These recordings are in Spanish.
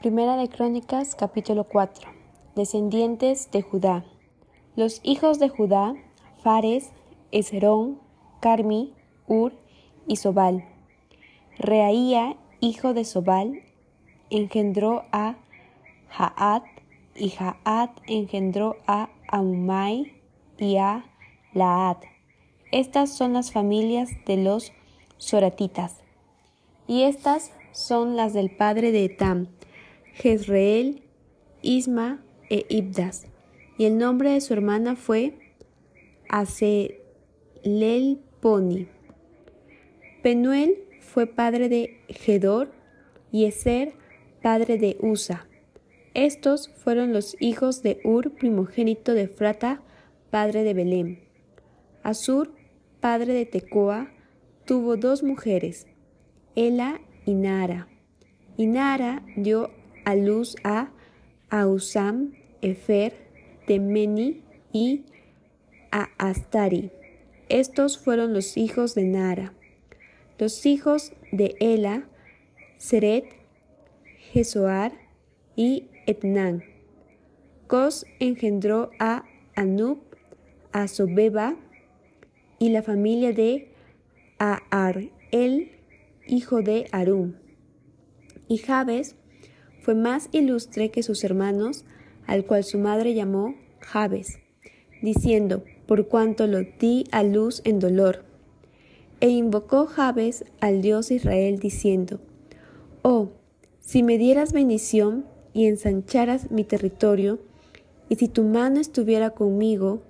Primera de Crónicas, capítulo 4. Descendientes de Judá. Los hijos de Judá, Fares, Esrón, Carmi, Ur y Sobal. Reaía, hijo de Sobal, engendró a Jaat, y Jaat engendró a Aumai y a Laat. Estas son las familias de los soratitas. Y estas son las del padre de Etam, Jezreel, Isma e Ibdas. Y el nombre de su hermana fue Aselelponi. Penuel fue padre de Gedor y Eser padre de Usa. Estos fueron los hijos de Ur, primogénito de Frata, padre de Belén. Asur, padre de Tecoa, tuvo dos mujeres, Ela y Nara. Y Nara dio a luz a Ausam, Efer, Temeni y a Astari. Estos fueron los hijos de Nara. Los hijos de Ela, Seret, Jesoar y Etnan. Cos engendró a Anub, a Sobeba y la familia de Aarel, hijo de Arum. Y Jabes fue más ilustre que sus hermanos, al cual su madre llamó Jabes, diciendo, por cuanto lo di a luz en dolor. E invocó Jabes al Dios Israel, diciendo, Oh, si me dieras bendición y ensancharas mi territorio, y si tu mano estuviera conmigo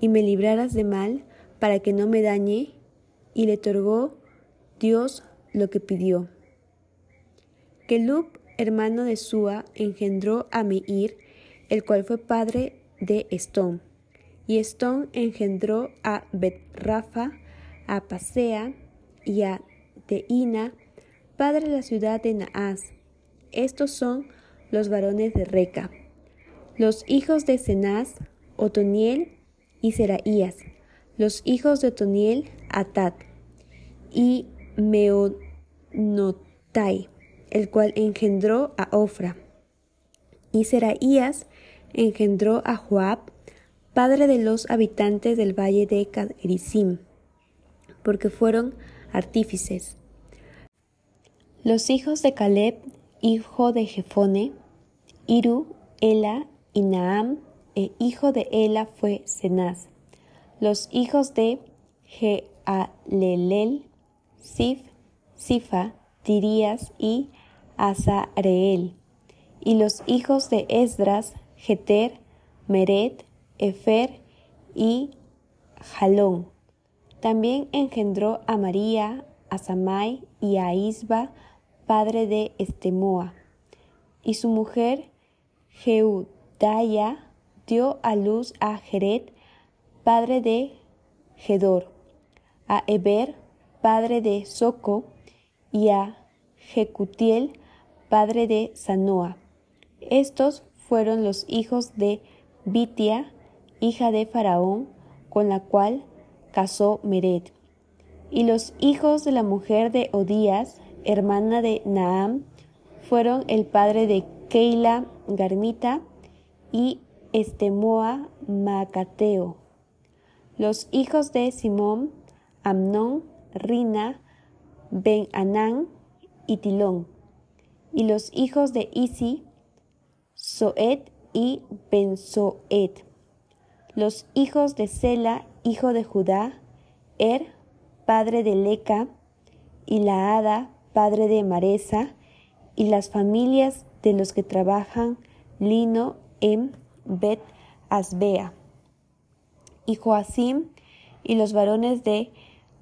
y me libraras de mal, para que no me dañe, y le otorgó Dios lo que pidió. Kelub, hermano de Sua, engendró a Meir, el cual fue padre de Estón. Y Estón engendró a Bet-Rafa, a Pasea y a Teina, padre de la ciudad de Naas. Estos son los varones de Reca. Los hijos de Cenaz, Otoniel y Seraías. Los hijos de Otoniel, Atat y Meonotai, el cual engendró a Ofra. Y Seraías engendró a Joab, padre de los habitantes del valle de Cadrisim, porque fueron artífices. Los hijos de Caleb, hijo de Jefone, Iru, Ela y Naam, e hijo de Ela fue Cenaz. Los hijos de Jealelel, Sif, Sifa, Tirías y Y los hijos de Esdras, Jeter, Meret, Efer y Jalón. También engendró a María, a Samai y a Isba, padre de Estemoa. Y su mujer, Jeudaya, dio a luz a Jeret, padre de Gedor, a Eber, padre de Soco, y a Jecutiel, padre de Sanoa. Estos fueron los hijos de Bitia, hija de Faraón, con la cual casó Meret. Y los hijos de la mujer de Odías, hermana de Naam, fueron el padre de Keila Garmita y Estemoa Macateo. Los hijos de Simón, Amnón, Rina, Ben Anán y Tilón. Y los hijos de Isi, Soet y Benzoet. Los hijos de Sela, hijo de Judá, Er, padre de Leca, y Laada, padre de Maresa, y las familias de los que trabajan lino en Bet Asbea. Y Joacim y los varones de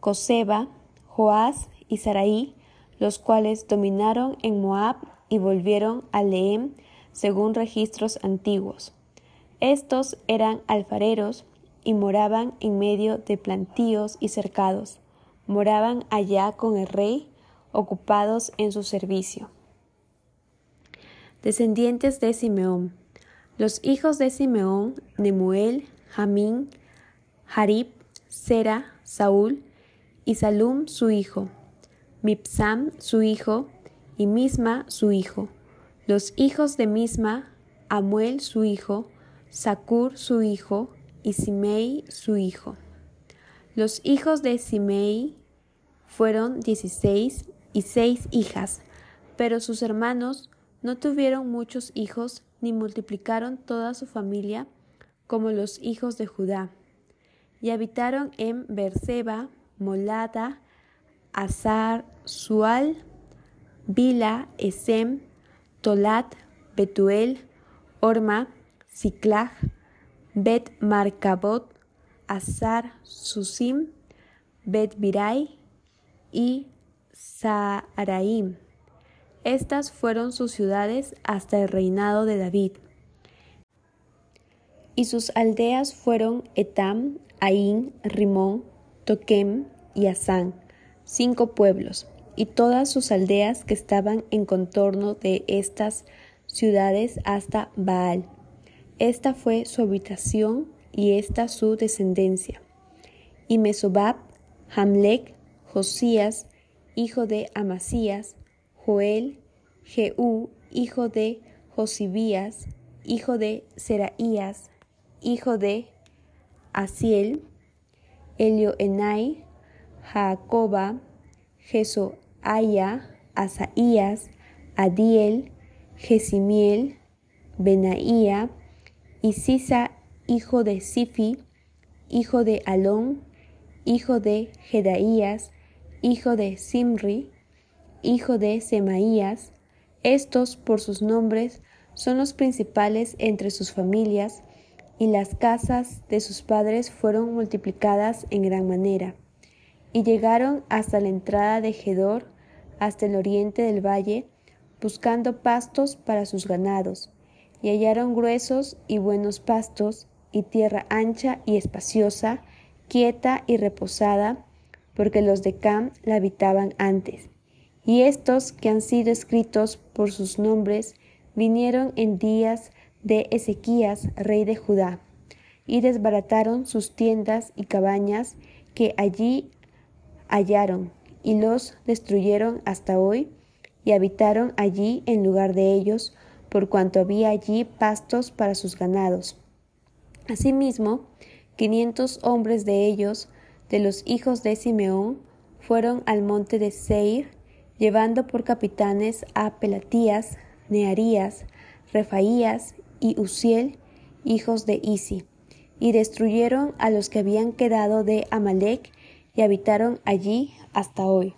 Coseba, Joás y Saraí, los cuales dominaron en Moab y volvieron a Leem según registros antiguos. Estos eran alfareros y moraban en medio de plantíos y cercados. Moraban allá con el rey, ocupados en su servicio. Descendientes de Simeón. Los hijos de Simeón, Nemuel, Jamín, Harib, Sera, Saúl, y Salum su hijo, Mipsam su hijo, y Misma su hijo. Los hijos de Misma, Amuel su hijo, Sacur su hijo, y Simei su hijo. Los hijos de Simei fueron dieciséis y seis hijas, pero sus hermanos no tuvieron muchos hijos ni multiplicaron toda su familia como los hijos de Judá. Y habitaron en Berseba, Molada, Azar, Sual, Bila, Esem, Tolat, Betuel, Orma, Siclag, Bet Marcabot, Azar, Susim, Bet Birai y Saraim. Estas fueron sus ciudades hasta el reinado de David. Y sus aldeas fueron Etam, Ain, Rimón, Toquem y Asán, cinco pueblos, y todas sus aldeas que estaban en contorno de estas ciudades hasta Baal. Esta fue su habitación y esta su descendencia. Y Mesobab, Hamlek, Josías, hijo de Amasías, Joel, Jehú, hijo de Josibías, hijo de Seraías, hijo de Asiel, Elioenai, Jacoba, Jesoaya, Asaías, Adiel, Jesimiel, Benaía, y hijo de Sifi, hijo de Alón, hijo de Jedaías, hijo de Simri, hijo de Semaías. Estos, por sus nombres, son los principales entre sus familias, y las casas de sus padres fueron multiplicadas en gran manera, y llegaron hasta la entrada de Gedor, hasta el oriente del valle, buscando pastos para sus ganados, y hallaron gruesos y buenos pastos, y tierra ancha y espaciosa, quieta y reposada, porque los de Cam la habitaban antes. Y estos que han sido escritos por sus nombres vinieron en días de Ezequías, rey de Judá, y desbarataron sus tiendas y cabañas que allí hallaron, y los destruyeron hasta hoy, y habitaron allí en lugar de ellos, por cuanto había allí pastos para sus ganados. Asimismo, quinientos hombres de ellos, de los hijos de Simeón, fueron al monte de Seir, llevando por capitanes a Pelatías, Nearías, Refaías y Uziel, hijos de Isi, y destruyeron a los que habían quedado de Amalek y habitaron allí hasta hoy.